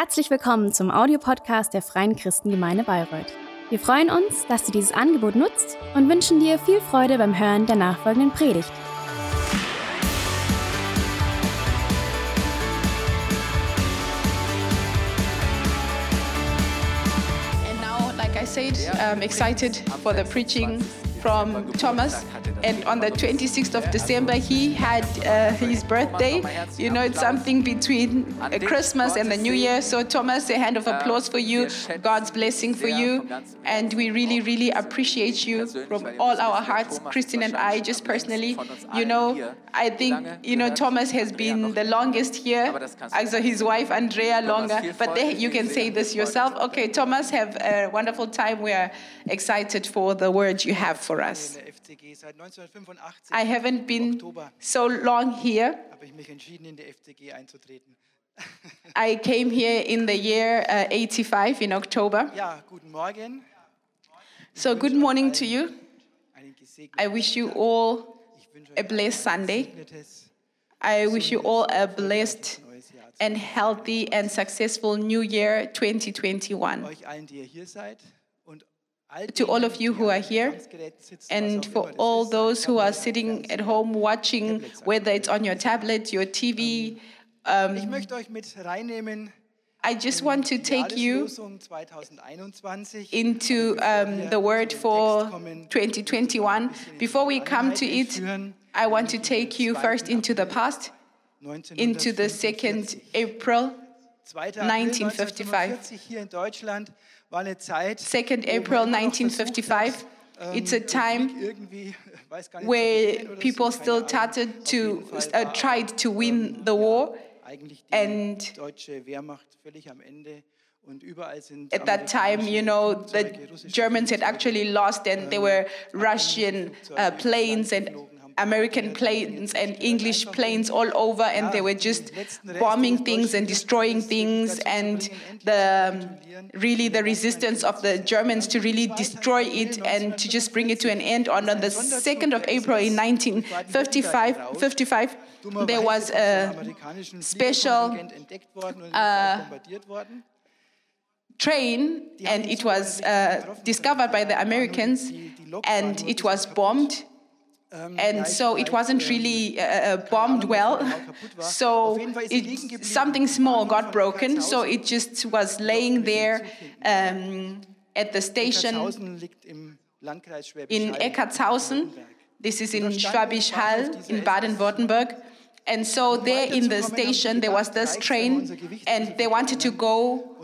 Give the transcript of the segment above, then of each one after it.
Herzlich willkommen zum Audiopodcast der Freien Christengemeinde Bayreuth. Wir freuen uns, dass du dieses Angebot nutzt und wünschen dir viel Freude beim Hören der nachfolgenden Predigt. And now, like I said, I'm excited for the preaching from Thomas. And on the 26th of December, he had uh, his birthday. You know, it's something between uh, Christmas and the New Year. So, Thomas, a hand of applause for you, God's blessing for you. And we really, really appreciate you from all our hearts, Christine and I, just personally. You know, I think, you know, Thomas has been the longest here, also his wife, Andrea, longer. But they, you can say this yourself. Okay, Thomas, have a wonderful time. We are excited for the word you have for us. In. Seit 1985 I haven't been so long here. habe ich mich entschieden, in die FCG einzutreten. I came here in the year uh, 85 in October. Ja, guten Morgen. So, good morning to you. I wish you all a blessed Sunday. I wish you all a blessed and healthy and successful new year 2021. To all of you who are here, And for all those who are sitting at home watching, whether it's on your tablet, your TV, Ich möchte euch mit reinnehmen I just want to take you into um, the word for 2021. Before we come to it, I want to take you first into the past, into the 2nd April 1955. 1945 hier in Deutschland war eine Zeit, 2nd April man immer noch versucht 1955. It's a ähm, time den Krieg irgendwie, weiß gar nicht, zu where gewinnen oder so, people still started to, uh, tried to win ähm, the war. And deutsche Wehrmacht völlig am Ende und überall sind At that time, you know, the Germans had actually lost, and there were Russian uh, planes and American planes and English planes all over, and they were just bombing things and destroying things, and the um, really the resistance of the Germans to really destroy it and to just bring it to an end. On, on the 2nd of April in 1955, 55, there was a special, uh, train, and it was uh, discovered by the Americans, and it was bombed. And so it wasn't really uh, uh, bombed well. So it, something small got broken. So it just was laying there um, at the station in Eckartshausen. This is in Schwäbisch Hall in Baden-Württemberg. And so there in the station, there was this train, and they wanted to go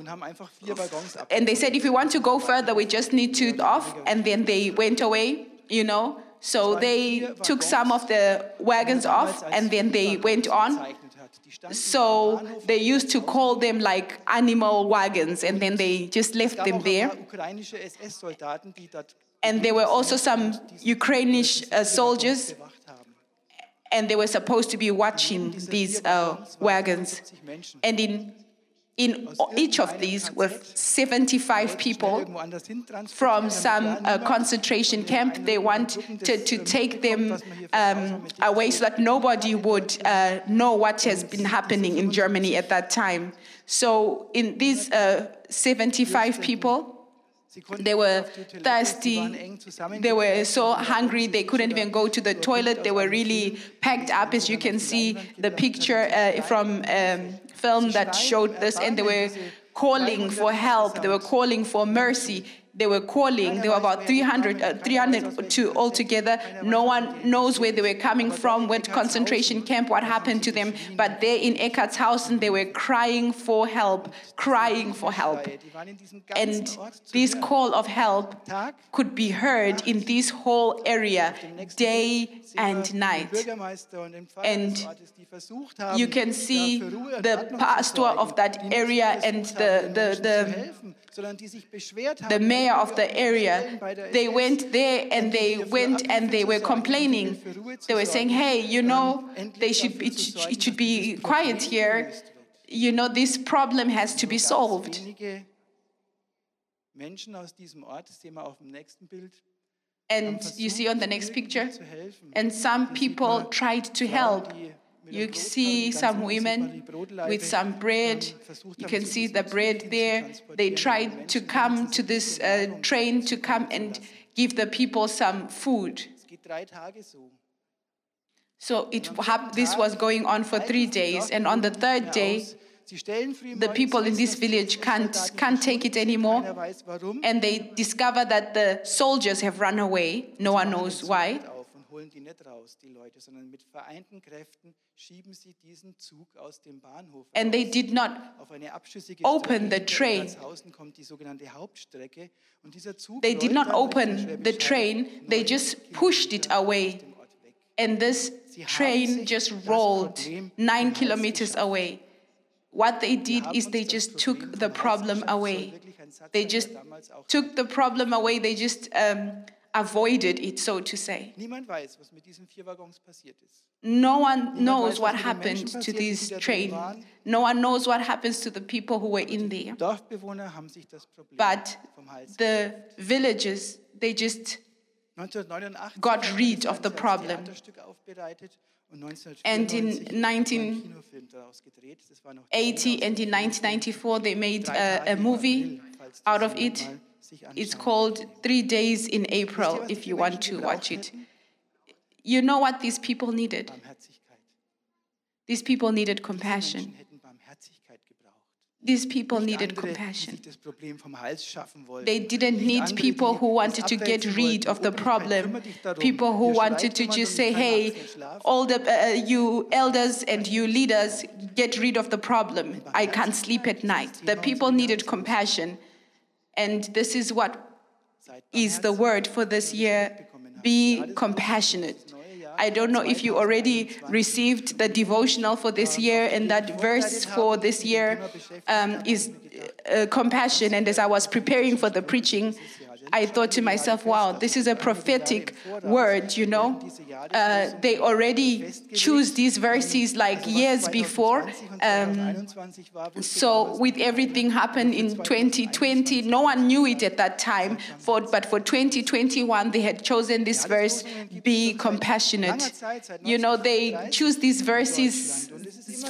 and they said, if we want to go further, we just need to off. And then they went away, you know. So they took some of the wagons off and then they went on. So they used to call them like animal wagons and then they just left them there. And there were also some Ukrainian uh, soldiers and they were supposed to be watching these uh, wagons. And in in each of these were 75 people from some uh, concentration camp. They wanted to, to take them um, away so that nobody would uh, know what has been happening in Germany at that time. So, in these uh, 75 people, they were thirsty. They were so hungry they couldn't even go to the toilet. They were really packed up, as you can see the picture uh, from um, film that showed this, and they were calling for help. They were calling for mercy. They were calling. There were about 300, uh, 302 altogether. No one knows where they were coming from, what concentration camp, what happened to them. But there in Eckartshausen, they were crying for help, crying for help. And this call of help could be heard in this whole area day and night. And you can see the pastor of that area and the, the, the, the mayor of the area. They went there and they went and they were complaining. They were saying, hey, you know, they should, it, should- it should be quiet here. You know, this problem has to be solved. And you see on the next picture, and some people tried to help. You see some women with some bread. You can see the bread there. They tried to come to this uh, train to come and give the people some food. Es geht drei Tage so. It this was going on for three days, and on the third day, Sie stellen früh the people in this village can't can't take it anymore, Keiner weiß warum. and they discover that the soldiers have run away. No one knows why. Nicht auf und holen die nicht raus, die Leute, sondern mit vereinten Kräften schieben sie diesen Zug aus dem Bahnhof And they did not auf eine abschüssige open Strecke. the train. Kommt die sogenannte Hauptstrecke und dieser Zug they did not rollt dann durch open the train, they just pushed it away. aus dem Ort weg. And this train just rolled nine kilometers away. What they did is they just took the problem away. soll wirklich ein Satz They just der damals auch took the problem away, they just um, avoided it, so to say. Niemand weiß, was mit diesen vier Waggons passiert ist. No one weiß, knows was what happened to this die da drin train. waren. No one knows what happens to the people who were in there. Dorfbewohner haben sich das Problem But vom Hals the villagers, they just got rid of the problem. And in 1994 wurde 19 ein Kinofilm daraus gedreht. Das war noch 80 and in 1994 they made a, a movie out of it. It's called Three Days in April, if you want to watch it. You know what these people needed? These people needed compassion. Menschen hätten Barmherzigkeit gebraucht. These people needed compassion. sich das Problem vom Hals schaffen wollten. They didn't need people who wanted to get rid of the problem. kümmere dich darum. People who wanted to just say, hey, nachts nicht schlafen. all the uh, you elders and you leaders, get rid of the problem. I can't sleep at night. The people needed compassion. And this is what is the word for this year be compassionate. I don't know if you already received the devotional for this year, and that verse for this year um, is uh, compassion. And as I was preparing for the preaching, I thought to myself, wow, this is a prophetic word, you know. Uh, they already choose these verses like years before. Um, so with everything happened in 2020, no one knew it at that time. For, but for 2021, they had chosen this verse, be compassionate. You know, they choose these verses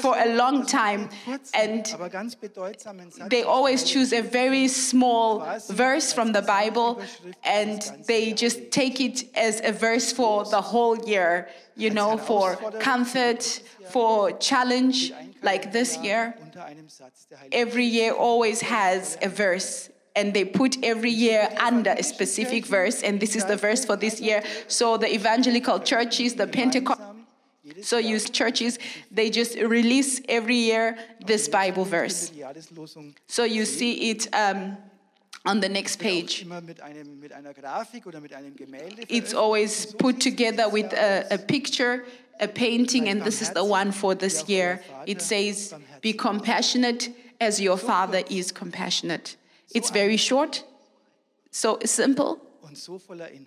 for a long time. And aber ganz bedeutsamen Satz they always choose a very small verse from the Bible and they just take it as a verse for the whole year, you know, for comfort, for challenge, like this year. unter einem Satz der Heiligen Every year always has a verse. And they put every year under a specific verse, and this is the verse for this year. So the evangelical churches, the Pentecost, so use churches, they just release every year this Bible verse. So you see it um, on the next page. immer mit, einem, mit einer Grafik oder mit einem Gemälde It's always put together with a, a picture, a painting, and this is the one for this year. It says, Be compassionate as your Father is compassionate. It's very short, so simple, und so voller Inhalt.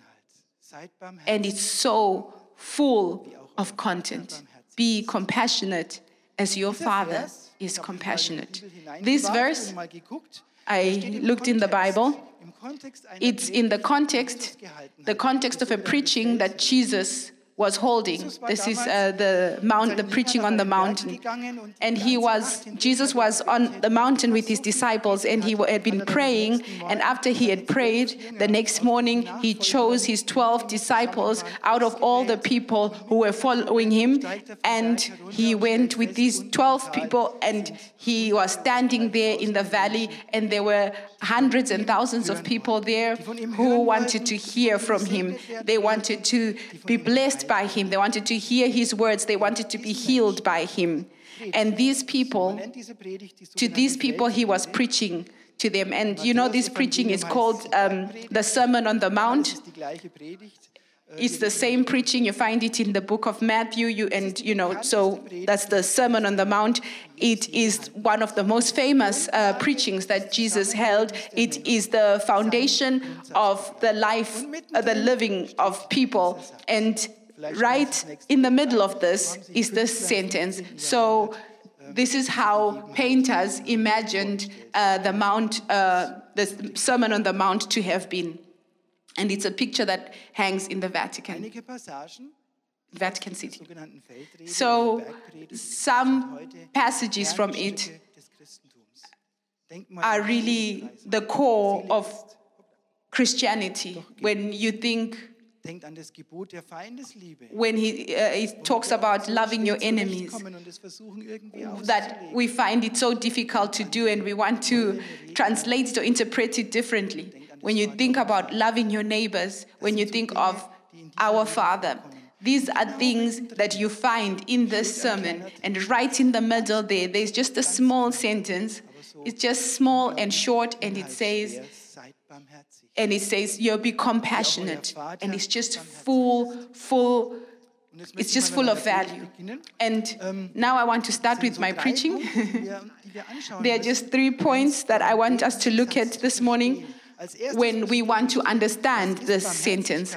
Seid barmherzig. and it's so full of content. Be compassionate as your Father is compassionate. mal in die Bibel This verse, und mal geguckt. I Da steht im looked in the Bible. im Kontext einer It's in the context, the context of a preaching that Jesus was holding. This is uh, the mount, the preaching on the mountain. And he was, Jesus was on the mountain with his disciples and he had been praying. And after he had prayed, the next morning he chose his 12 disciples out of all the people who were following him. And he went with these 12 people and he was standing there in the valley and there were hundreds and thousands of people there who wanted to hear from him. They wanted to be blessed by him. They wanted to hear his words. They wanted to be healed by him. And these people, to these people, he was preaching to them. And you know, this preaching is called um, the Sermon on the Mount. It's the same preaching. You find it in the book of Matthew. You and you know, so that's the Sermon on the Mount. It is one of the most famous uh, preachings that Jesus held. It is the foundation of the life, uh, the living of people. And right in the middle of this is this sentence. So. This is how painters imagined uh, the Mount, uh, the Sermon on the Mount to have been. And it's a picture that hangs in the Vatican. Vatican City. So, some passages from it Kernstücke des Christentums. Denk mal are really the core of. Christianity. When you think, Denkt an das Gebot der Feindesliebe. when he, uh, he talks about loving your enemies, Zurechtkommen und es versuchen irgendwie that we find it so difficult to do and we want to translate it or interpret it differently. When you think about loving your neighbors, when you think of our Father, these are things that you find in this sermon. And right in the middle there, there's just a small sentence. It's just small and short, and it says, Inhaltsschwer, seid barmherzig. And it says, you'll be compassionate. And it's just full, full, it's just full of value. And now I want to start with my preaching. There are just three points that I want us to look at this morning when we want to understand this sentence.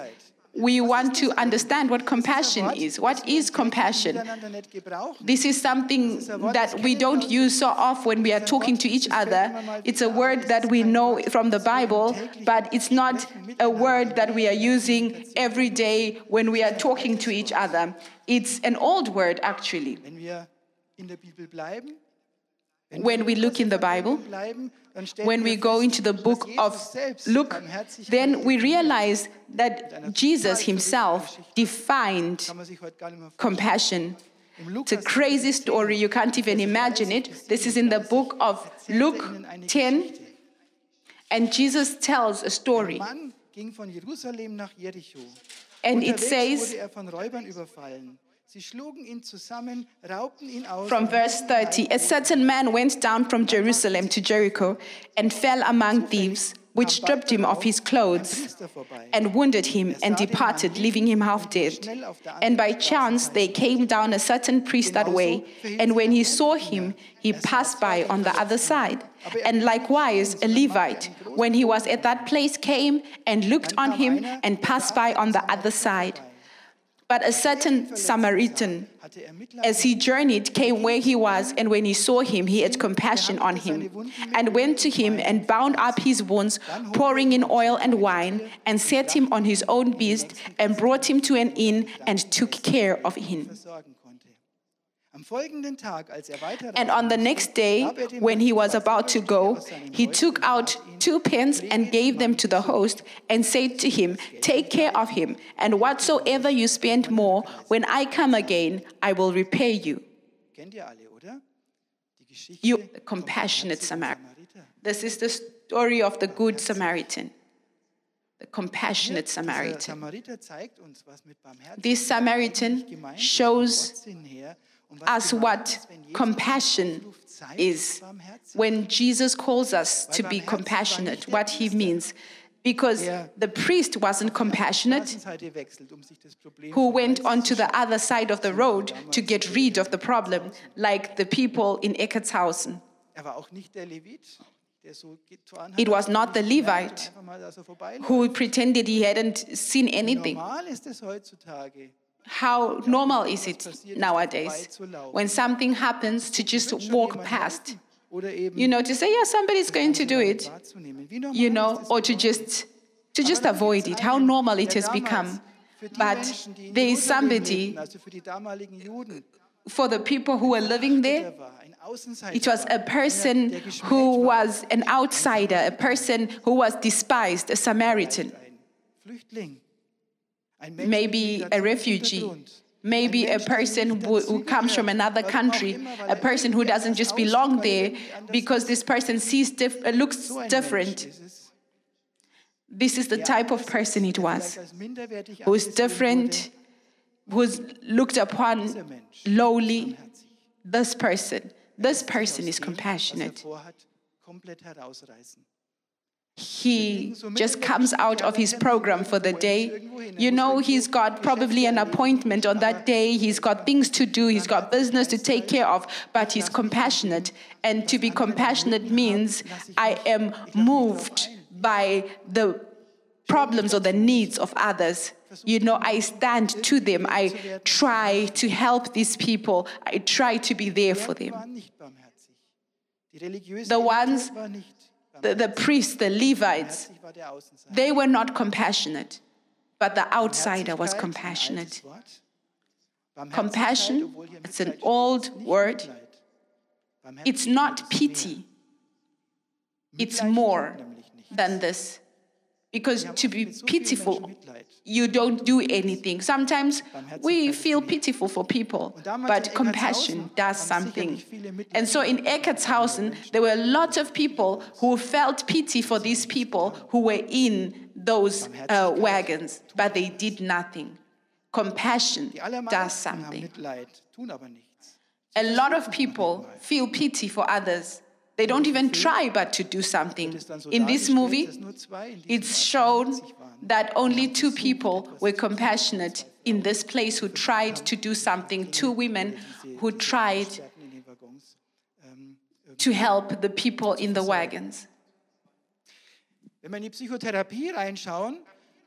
We want to understand what compassion is. What is compassion? miteinander nicht gebrauchen. This is something that we don't use so often when we are talking to each other. It's a word that we know from the Bible, but it's not a word that we are using every day when we are talking to each other. It's an old word, actually. Wenn wir in der Bibel bleiben, When we look in the Bible, bleiben, dann stellen when we go into the book of Luke, then we realize that Jesus himself defined Kann man sich heute gar nicht mehr vorstellen. compassion. It's a crazy story, you can't even imagine it. This is in the book of Luke 10, and Jesus tells a story. Ein Mann ging von Jerusalem nach Jericho. And it says er von Räubern überfallen. Sie schlugen ihn zusammen, raubten ihn aus. from verse 30 A certain man went down from Jerusalem to Jericho and fell among thieves, which stripped him of his clothes and wounded him and departed, leaving him half dead. And by chance they came down a certain priest that way, and when he saw him, he passed by on the other side. And likewise a Levite, when he was at that place, came and looked on him and passed by on the other side. But a certain Samaritan, as he journeyed, came where he was, and when he saw him, he had compassion on him, and went to him and bound up his wounds, pouring in oil and wine, and set him on his own beast, and brought him to an inn, and took care of him. And on the next day, when he was about to go, he took out two pence and gave them to the host, and said to him, Take care of him, and whatsoever you spend more, when I come again, I will repay you. kennt ihr alle, oder? Die Geschichte You compassionate Samaritan. This is the story of the good Samaritan, the compassionate Samaritan. Samariter zeigt uns, was mit Barmherzigkeit This Samaritan shows us what compassion is. When Jesus calls us to be compassionate, what he means. Because the priest wasn't compassionate, who went Hals on to the other side of the road to get rid of the problem, like the people in. Er hat. It was not the Levite who pretended he hadn't seen anything. How normal is it nowadays when something happens to just walk past? You know, to say, yeah, somebody's going to do it, you know, or to just to just avoid it, how normal it has become. But there is somebody for the people who were living there. It was a person who was an outsider, a person who was despised, a Samaritan, maybe a refugee, maybe a person who, who comes from another country, a person who doesn't just belong there because this person sees dif- uh, looks So ein Mensch different. This is the type of person it was, vielleicht als minderwertig who is different, who's looked upon lowly. This person, this person is dem, compassionate. He just comes out of his program for the day. You know, he's got probably an appointment on that day. He's got things to do. He's got business to take care of, but he's compassionate. And to be compassionate means I am moved by the problems or the needs of others. You know, I stand to them. I try to help these people. I try to be there for them. waren nicht barmherzig. Die religiöse The ones- Elite war nicht The, the priests, the Levites. They were not compassionate, but the outsider was compassionate. Compassion, it's an old word. It's not pity, it's more than this. Because to be mit so vielen pitiful, you don't do anything. Sometimes we feel pitiful for people, but compassion does something. sicherlich viele Mitleid And so in Eckartshausen, there were lots of people who felt pity for these people who were in those uh, wagons, but they did nothing. Compassion does something. Mitleid, tun aber nichts. A lot of people feel pity for others. They don't even try but to do something. Es ist dann so In this movie, dass nur zwei in diesem it's shown that only two people were compassionate in this place who tried to do something, two women who tried Experten in den Waggons. To help the people in the wagons. Wenn wir in die Psychotherapie reinschauen,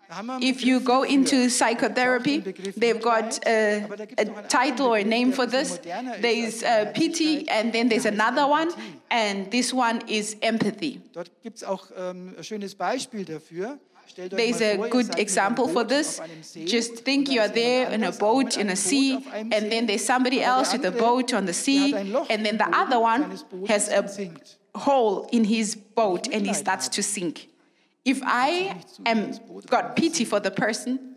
da haben wir einen If you go into psychotherapy, gibt auch den Begriff they've got a, aber da gibt's a title or a name for this. There's als uh, pity, and then there's another one, and this one is empathy. Dort gibt es auch ähm, ein schönes Beispiel dafür. Stellt euch There's a good seid mit einem example for this. auf einem See Just think you are there in a boat in a sea, Boot auf einem and then there's somebody else with a boat on the sea, hat ein Loch and then the other one has a hole in his boat and he starts to sink. If I am got pity for the person,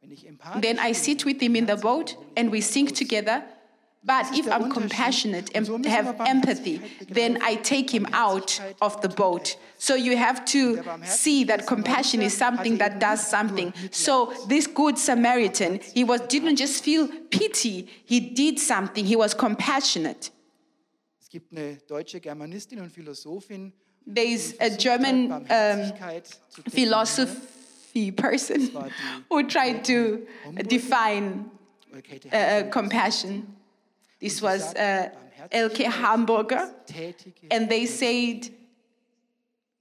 Wenn ich empathisch then I sit with him in the boat and we sink together. But if I'm compassionate and Und so müssen wir have empathy, then I take him out of the boat. So you have to see that compassion is something that does something. So this good Samaritan, he was didn't just feel pity, he did something. He was compassionate. Es gibt eine deutsche Germanistin und Philosophin, There is a German um, Barmherzigkeit zu definieren. philosophy person who tried to define uh, compassion. This was uh, Elke Hamburger, and they said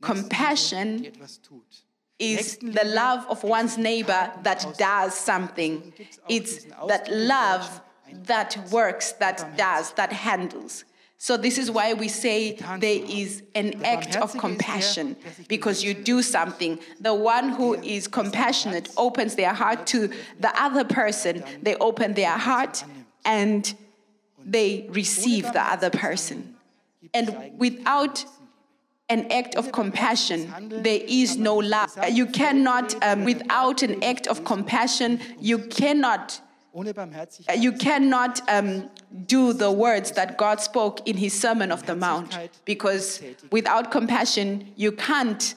compassion die etwas tut. is the love of one's neighbor that does something. It's that love that works, that does, that handles. So this is why we say there is an act of compassion because you do. something. The one who is compassionate opens their heart to the other person. They open their heart and they receive the other person. And without an act of compassion, there is no love. You cannot, um, without an act of compassion, you cannot Ohne Barmherzigkeit you cannot um, do the words that God spoke in his Sermon of the Mount because without compassion, you can't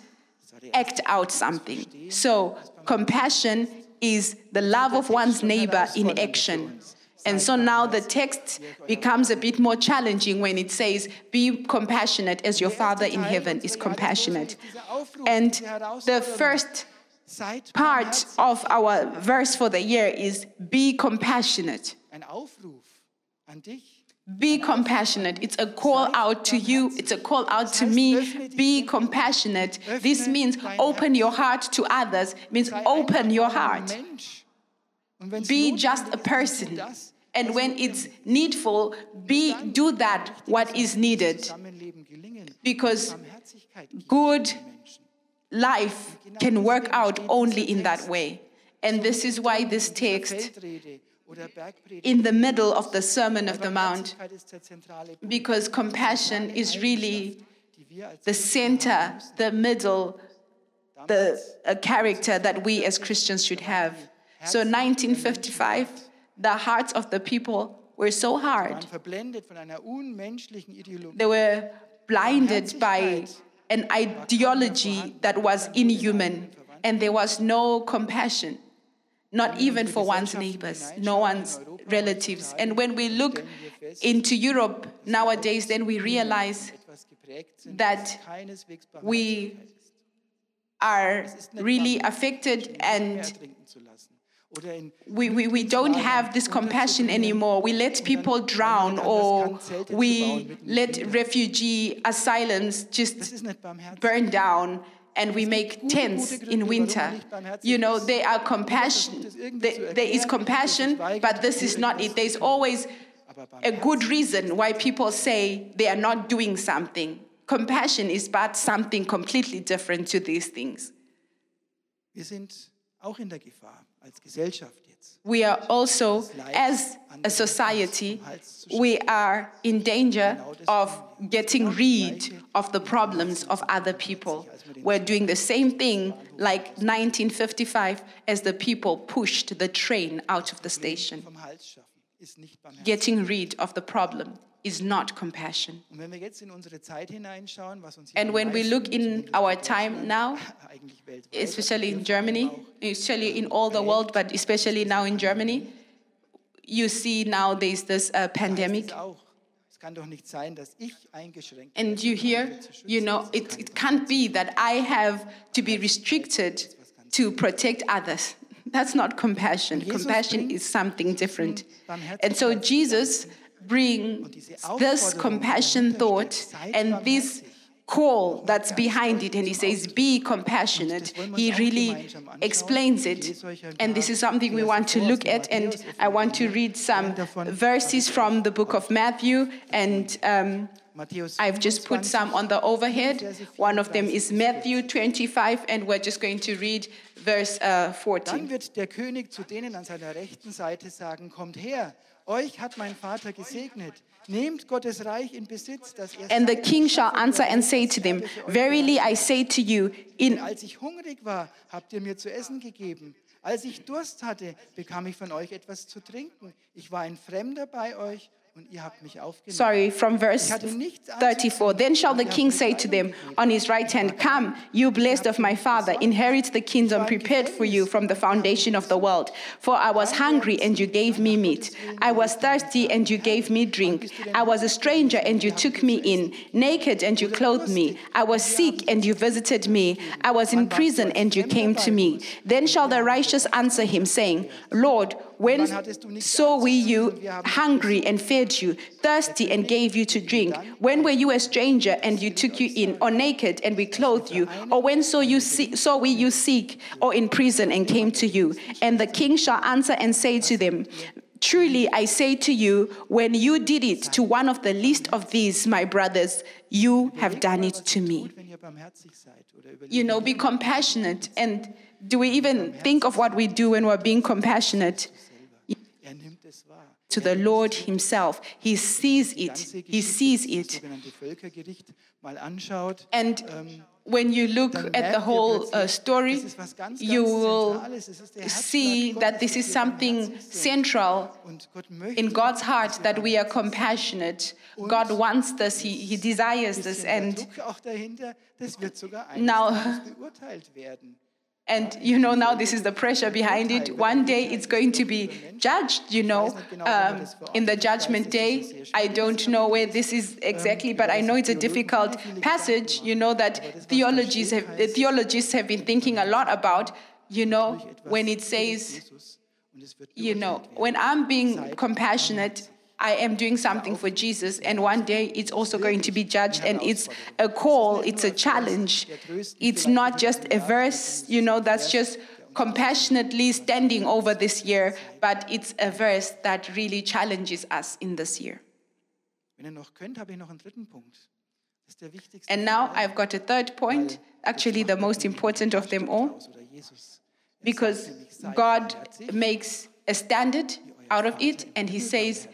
act out something. So, compassion is the love of one's neighbor in action. And so now the text becomes a bit more challenging when it says, Be compassionate as your Father in heaven is compassionate. And the first part of our verse for the year is Be compassionate. Ein Aufruf an dich. Be compassionate. It's a call out to you. It's a call out to me. Be compassionate. This means open your heart to others. Means open your heart. Mensch. Und wenn's Be just a person. And when it's needful, be do that what is needed. Because good. Life can work out only in that way. And this is why this text Feldrede oder Bergpredigt. in the middle of the Sermon of the Mount Barmherzigkeit ist der zentrale Punkt. because compassion is really die wir als the center, the middle, the a character that we as Christians should have. So 1955, the hearts of the people were so hard. waren verblendet von einer unmenschlichen Ideologie. They were blinded by an ideology that was inhuman, and there was no compassion, not even for one's neighbors, no one's relatives. And when we look into Europe nowadays, then we realize that we are really affected and Ertrinken zu lassen. Oder in we, we, we don't have this compassion anymore. We let people drown or we let refugee asylums just ist nicht barmherzig. burn down and we make tents in winter. You know, they are compassion. There there is compassion, but this is not it. There's always a good reason why people say they are not doing something. Compassion is but something completely different to these things. Wir sind auch in der Gefahr. als Gesellschaft jetzt. we are also, as a society, we are in danger of getting rid of the problems of other people. We're doing the same thing like 1955 as the people pushed the train out of the station. Vom Hals schaffen ist nicht barmherzig. Getting rid of the problem is not compassion. Und wenn wir jetzt in unsere Zeit hineinschauen, was uns And when we look in our time now, especially in hier vor allem Germany, especially in all the world, but especially now in Germany, you see now there's this uh, pandemic. es auch, es kann doch nicht sein, dass ich eingeschränkt And you um hear, you know, it, it can't be that I have to be restricted to protect others. That's not compassion. Compassion is something different. And so. Jesus diese this compassion thought and this call that's behind it, and he says, Be compassionate. He really explains it. And this is something we want to look at, and I want to read some verses from the book of Matthew and um, I've just put some on the overhead. One of them is Matthew 25, and we're just going to read verse uh, Dann 14. euch hat mein Vater gesegnet. Nehmt Gottes Reich in Besitz, dass er And the king shall answer and say to them, Verily I say to you, in als ich hungrig war, habt ihr mir zu essen gegeben. Als ich Durst hatte, bekam ich von euch etwas zu trinken. Ich war ein Fremder bei euch und ihr habt mich aufgenommen. Sorry, from verse 34. Then shall the king say to them on his right hand, Come, you blessed of my father, inherit the kingdom prepared for you from the foundation of the world. For I was hungry, and you gave me meat. I was thirsty, and you gave me drink. I was a stranger, and you took me in. Naked, and you clothed me. I was sick, and you visited me. I was in prison, and you came to me. Then shall the righteous answer him, saying, Lord, when saw we you hungry and fed you, thirsty and gave you to drink? When were you a stranger and you took you in, or naked and we clothed you? Or when saw you see, saw we you sick or in prison and came to you? And the king shall answer and say to them, Truly I say to you, when you did it to one of the least of these, my brothers, you have done it to me. Wenn ihr barmherzig seid oder überlegt, You know, be compassionate. And do we even think of what we do when we're being compassionate? To the Lord Himself. He sees it. He sees it. sogenannte Völkergericht mal anschaut, And ähm, when you look at the whole uh, story, das ist was ganz, you will Zentrales. Es ist der see that this is something central Und Gott möchte, in God's heart that we are compassionate. God wants this, He, he desires this. And Druck auch dahinter, das wird sogar Now- And you know, now this is the pressure behind it. One day it's going to be judged, you know, um, in the judgment day. I don't know where this is exactly, but I know it's a difficult passage, you know, that theologies have, the theologists have been thinking a lot about, you know, when it says, you know, when I'm being compassionate, I am doing something for Jesus, and one day it's also going to be judged, and it's a call, it's a challenge. It's not just a verse, you know, that's just compassionately standing over this year, but it's a verse that really challenges us in this year. Wenn ihr noch könnt, habe ich noch einen dritten Punkt. Das ist der wichtigste. And now I've got a third point, actually the most important of them all, aus, oder Jesus. because God makes a standard out of it, and He says,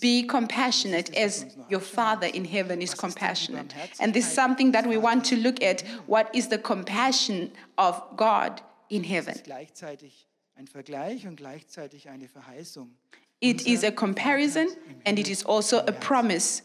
Be compassionate as your Father in heaven is compassionate. And this is something that we want to look at. What is the compassion of God in heaven? ist gleichzeitig ein Vergleich und gleichzeitig eine Verheißung. It is a comparison, and it is also a promise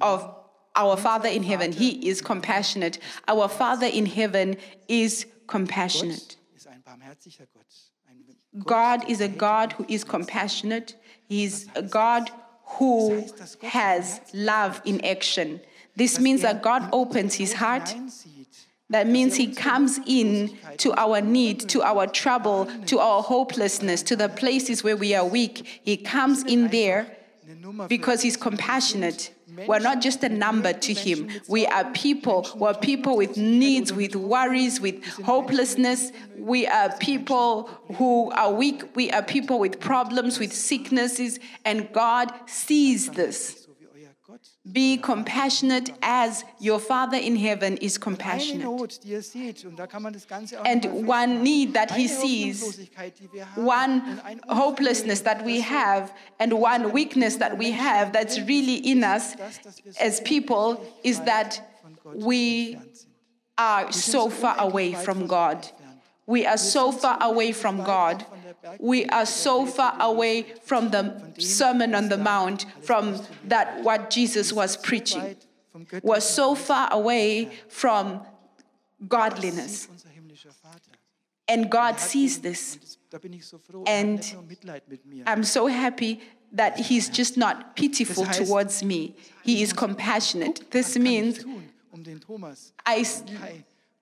of our Father in heaven. He is compassionate. Our Father in heaven is compassionate. Gott ist ein barmherziger Gott. Ein God is a God who is compassionate. He is a God who has love in action. This means that God opens his heart. That means he comes in to our need, to our trouble, to our hopelessness, to the places where we are weak. He comes in there Eine Nummer für because he's compassionate. We're not just a number to him. We are people. We're people with needs, with worries, with hopelessness. We are people who are weak. We are people with problems, with sicknesses, and God sees this. Be compassionate as your Father in heaven is compassionate. Not, die ihr seht, und da kann man das Ganze auch And one need that he sees, Hoffnungslosigkeit, die wir haben, one hopelessness that we have, and one weakness that we have that's really in us as people is that we are so far away from God. We are so far away from God. We are so far away from the Sermon on the Mount, from that what Jesus was preaching. We're so far away from godliness. And God sees this. And. I'm so happy that He's just not pitiful towards me. He is compassionate. This means I,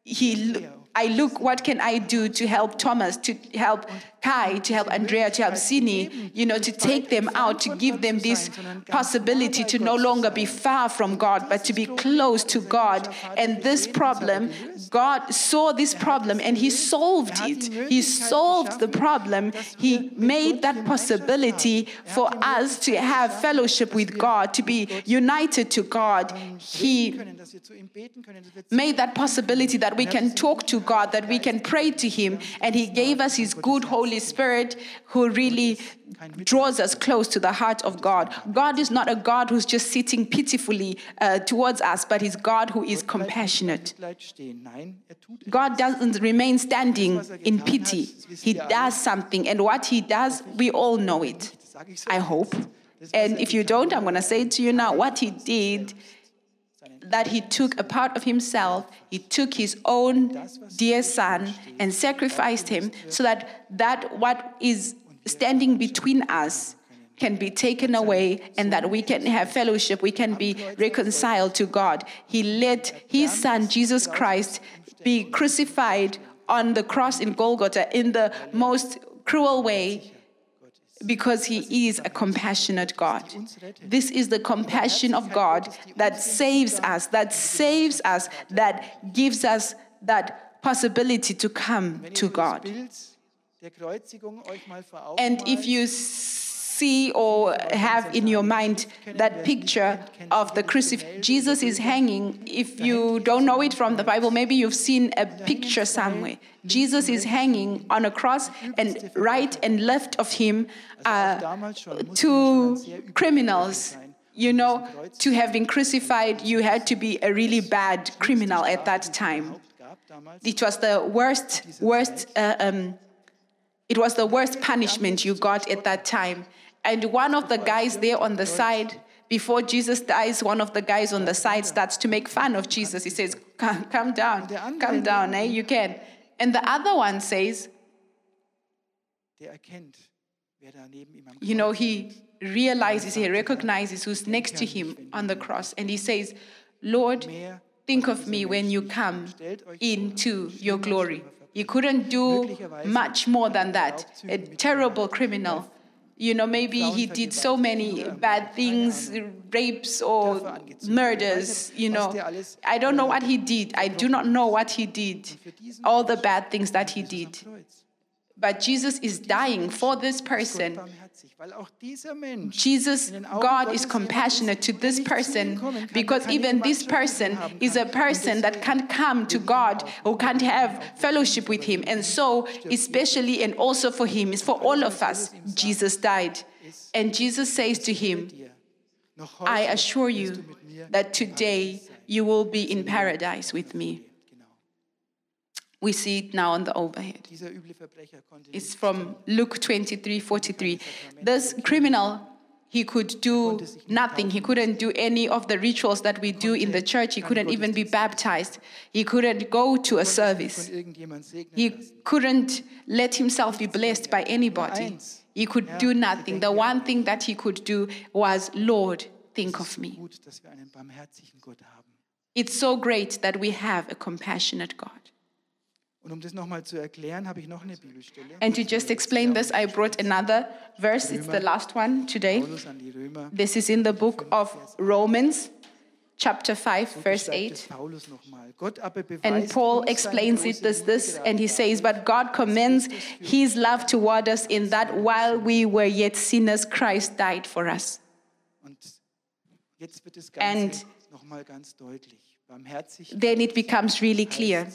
he, I look, what can I do to help Thomas, to help Kai, to help Andrea, to help Sini, you know, to take them out, to give them this possibility to no longer be far from God, but to be close to God. And this problem, God saw this problem and He solved it. He solved the problem. He made that possibility for us to have fellowship with God, to be united to God. He made that possibility that we can talk to God, that we can pray to Him, and He gave us His good Holy Spirit who really draws us close to the heart of God. God is not a God who's just sitting pitifully uh, towards us, but He's God who is compassionate. God doesn't remain standing in pity. He does something, and what He does, we all know it. I hope. And if you don't, I'm going to say it to you now. What He did that he took a part of himself, he took his own dear son and sacrificed him so that that what is standing between us can be taken away and that we can have fellowship, we can be reconciled to God. He let his son Jesus Christ be crucified on the cross in Golgotha in the most cruel way because he is a compassionate God. This is the compassion of God that saves us, that saves us, that gives us that possibility to come to God. Bild der Kreuzigung euch mal vor Augen And if you see or have in your mind that picture of the crucifix, Jesus is hanging. If you don't know it from the Bible, maybe you've seen a picture somewhere. Jesus is hanging on a cross, and right and left of him are schon two criminals. You know, to have been crucified, you had to be a really bad criminal at that time. It was the worst, worst, uh, um, it was the worst punishment you got at that time. And one of the guys there on the side, before Jesus dies, one of the guys on the side starts to make fun of Jesus. He says, Come, down, come down, eh? You can. And the other one says, Der erkennt, wer da neben ihm am you know, he realizes, he recognizes who's next to him on the cross. And he says, Lord, think of me when you come into your glory. He couldn't do much more than that. A terrible criminal. You know, maybe he did so many bad things, rapes or murders, you know. I don't know what he did. I do not know what he did, all the bad things that he did. But Jesus is dying for this person. Barmherzig, weil auch dieser Mensch Jesus, God is compassionate to this person because even this person is a person that can't come to God or can't have fellowship with Him. And so, especially and also for Him, is for all of us, Jesus died. And Jesus says to him, dir. Noch heute I assure you du mit mir that today you will be in paradise with me. We see it now on the overhead. Dieser üble Verbrecher konnte It's from Luke 23 43. This criminal, he could do nothing. He couldn't do any of the rituals that we do in the church. He couldn't even be baptized. He couldn't go to a service. He couldn't let himself be blessed by anybody. He could do nothing. The one thing that he could do was, Lord, think of me. Gut, dass wir einen barmherzigen Gott haben. It's so great that we have a compassionate God. Um and to just explain this, I brought another verse. It's the last one today. Paulus an die Römer. This is in the book of Romans, chapter 5, verse 8. Paulus nochmal. Gott aber beweist And Paul explains it as this, and he says, But God commends his love toward us in that while we were yet sinners, Christ died for us. Und Jetzt wird das And Ganze nochmal ganz deutlich. Barmherzigkeit then it becomes really clear.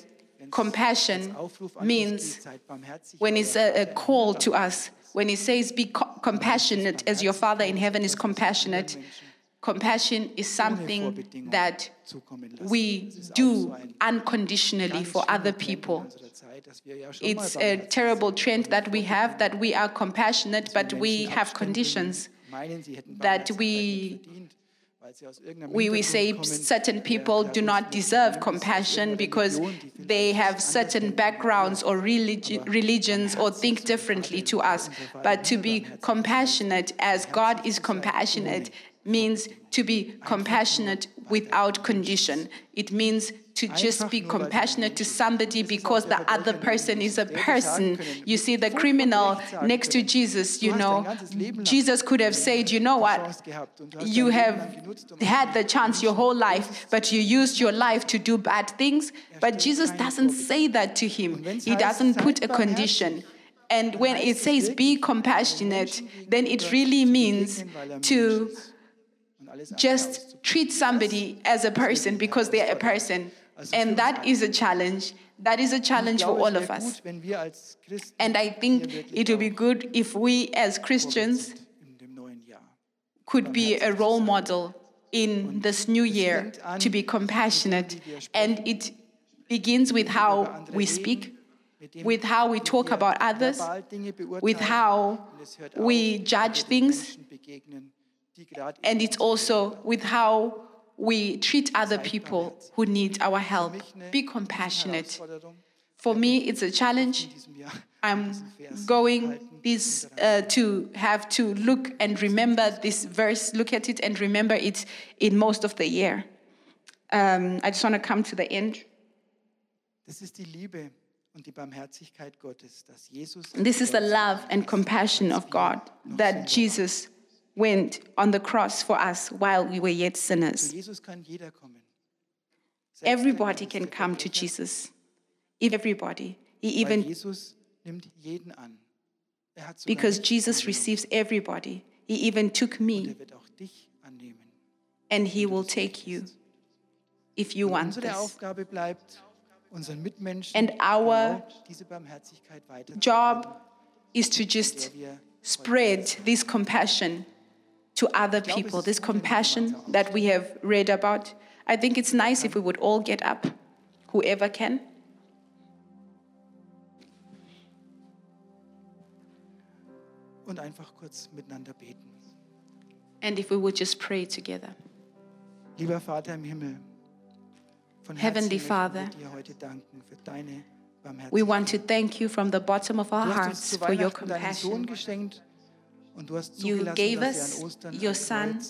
Compassion als Aufruf an uns means geht, seid barmherzig, when it's a, a call to us, when it says be co- compassionate as your Father in heaven is compassionate, compassion is something that we Das ist auch do unconditionally for other people. unserer Zeit, dass wir ja schon mal It's a terrible trend that we have that we are compassionate, but we have conditions. nehmen, meinen, sie hätten that we- nicht verdient, weil sie aus irgendeinem We, we say certain people do not deserve compassion because they have certain backgrounds or religi- religions or think differently to us. But to be compassionate as God is compassionate means to be compassionate without condition. It means to just be compassionate to somebody because the other person is a person. You see, the criminal next to Jesus, you know, Jesus could have said, you know what? Chance gehabt und du hast you have um had the chance your whole life, but you used your life to do bad things. But Jesus doesn't say that to him. He doesn't put a condition. And when it says be compassionate, then it really means to und alles andere just treat somebody as a person because they're a person. And that is a challenge. That is a challenge for all of us. gut, wenn wir als Christen And I think it will be good if we as Christians Vorbild sind in dem neuen Jahr. could be a role model in this new year to be compassionate. And it begins with how we speak, with how we talk about others, Verbal Dinge beurteilen with how und es hört we judge wenn wir den things, Menschen begegnen, die gerade and it's also with how we treat other people who need our help. Für mich eine Be compassionate. For me, it's a challenge. in diesem Jahr. I'm going this uh, to have to look and remember this verse, look at it and remember it in most of the year. Um, I just want to come to the end. Das ist die Liebe und die Barmherzigkeit Gottes, dass Jesus This is the love and compassion of God that Jesus went on the cross for us while we were yet sinners. Jesus kann jeder kommen. Selbst der Everybody can come to Jesus. Everybody. He even Jesus nimmt jeden an. Er because Jesus receives everybody. He even took me er wird auch dich annehmen. and he will take you if you want this. Aufgabe bleibt, unseren Mitmenschen And our genau diese Barmherzigkeit weiterzugeben, job is to just spread this compassion to other people, this compassion that we have read about. I think it's nice if we would all get up, whoever can. und einfach kurz miteinander beten. And if we would just pray together. Lieber Vater im Himmel, von Heavenly Father, wir dir heute danken für deine We want to thank you from the bottom of our du hast uns hearts for your Weihnachten deinen Sohn compassion. You gave er us your son,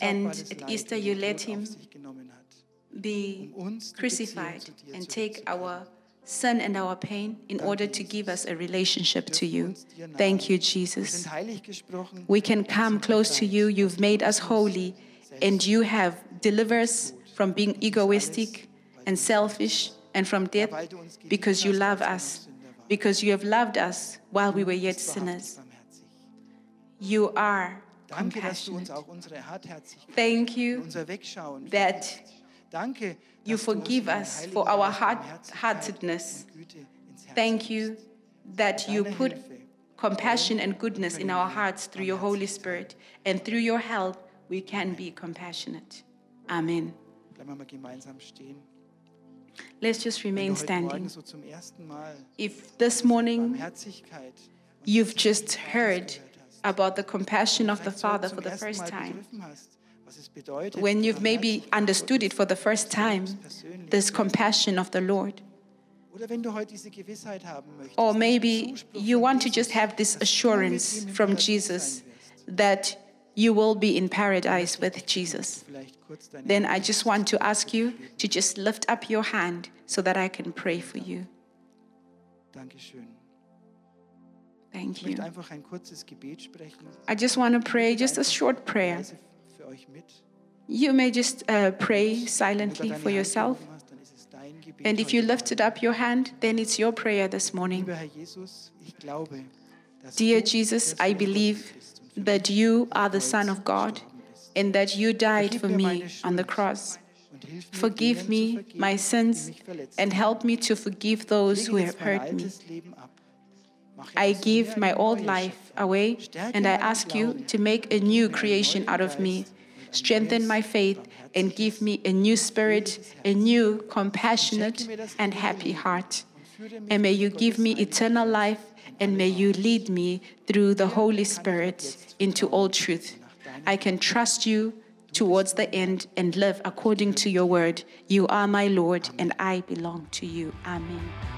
and at Easter you let him sich genommen hat. Be um crucified Beziehung zu dir and take our sin and our pain in order to give us a relationship to you. uns dir nahen. Thank you, Jesus. sind heilig gesprochen. We can come close to you. You've made us holy, and you have delivered us from being egoistic and selfish and from death because you love us, because you have loved us while we were yet sinners. You are Danke, dass du uns compassionate. auch unsere Hartherzigkeit, Thank you unser Wegschauen that. Danke, you dass du uns forgive us for our hard- heartedness. und Güte ins Herz Thank you that you put compassion and goodness in our hearts through your Holy Spirit. And through your help, we can be compassionate. Amen. Bleiben wir mal gemeinsam stehen. Let's just remain du heute Morgen standing. so zum ersten Mal If this morning you've just heard about the compassion of the Father for the first time, begriffen hast, was es bedeutet, when you've maybe understood it for the first time, this compassion of the Lord, Oder wenn du heute diese Gewissheit haben möchtest, or maybe you want to just have this dass du mit assurance from Jesus that you will be in paradise with Jesus. Vielleicht kurz deine then I just want to ask you to just lift up your hand so that I can pray for you. Thank Ich möchte you. einfach ein kurzes Gebet sprechen. I just want to pray just a short prayer. Für euch mit. You may just uh, pray silently for yourself. gehoben hast, dann ist es dein Gebet And if you lifted up your hand, then it's your prayer this morning. Lieber Herr Jesus, ich glaube, dass Dear Jesus, I believe Gottes bist und für that you are the Son of God and that you died for me on the cross. und hilf mir, Forgive me my sins and help me to forgive those who have hurt me. I give my old life away and I ask you to make a new creation out of me. Strengthen my faith and give me a new spirit, a new compassionate and happy heart. And may you give me eternal life and may you lead me through the Holy Spirit into all truth. I can trust you towards the end and live according to your word. You are my Lord and I belong to you. Amen.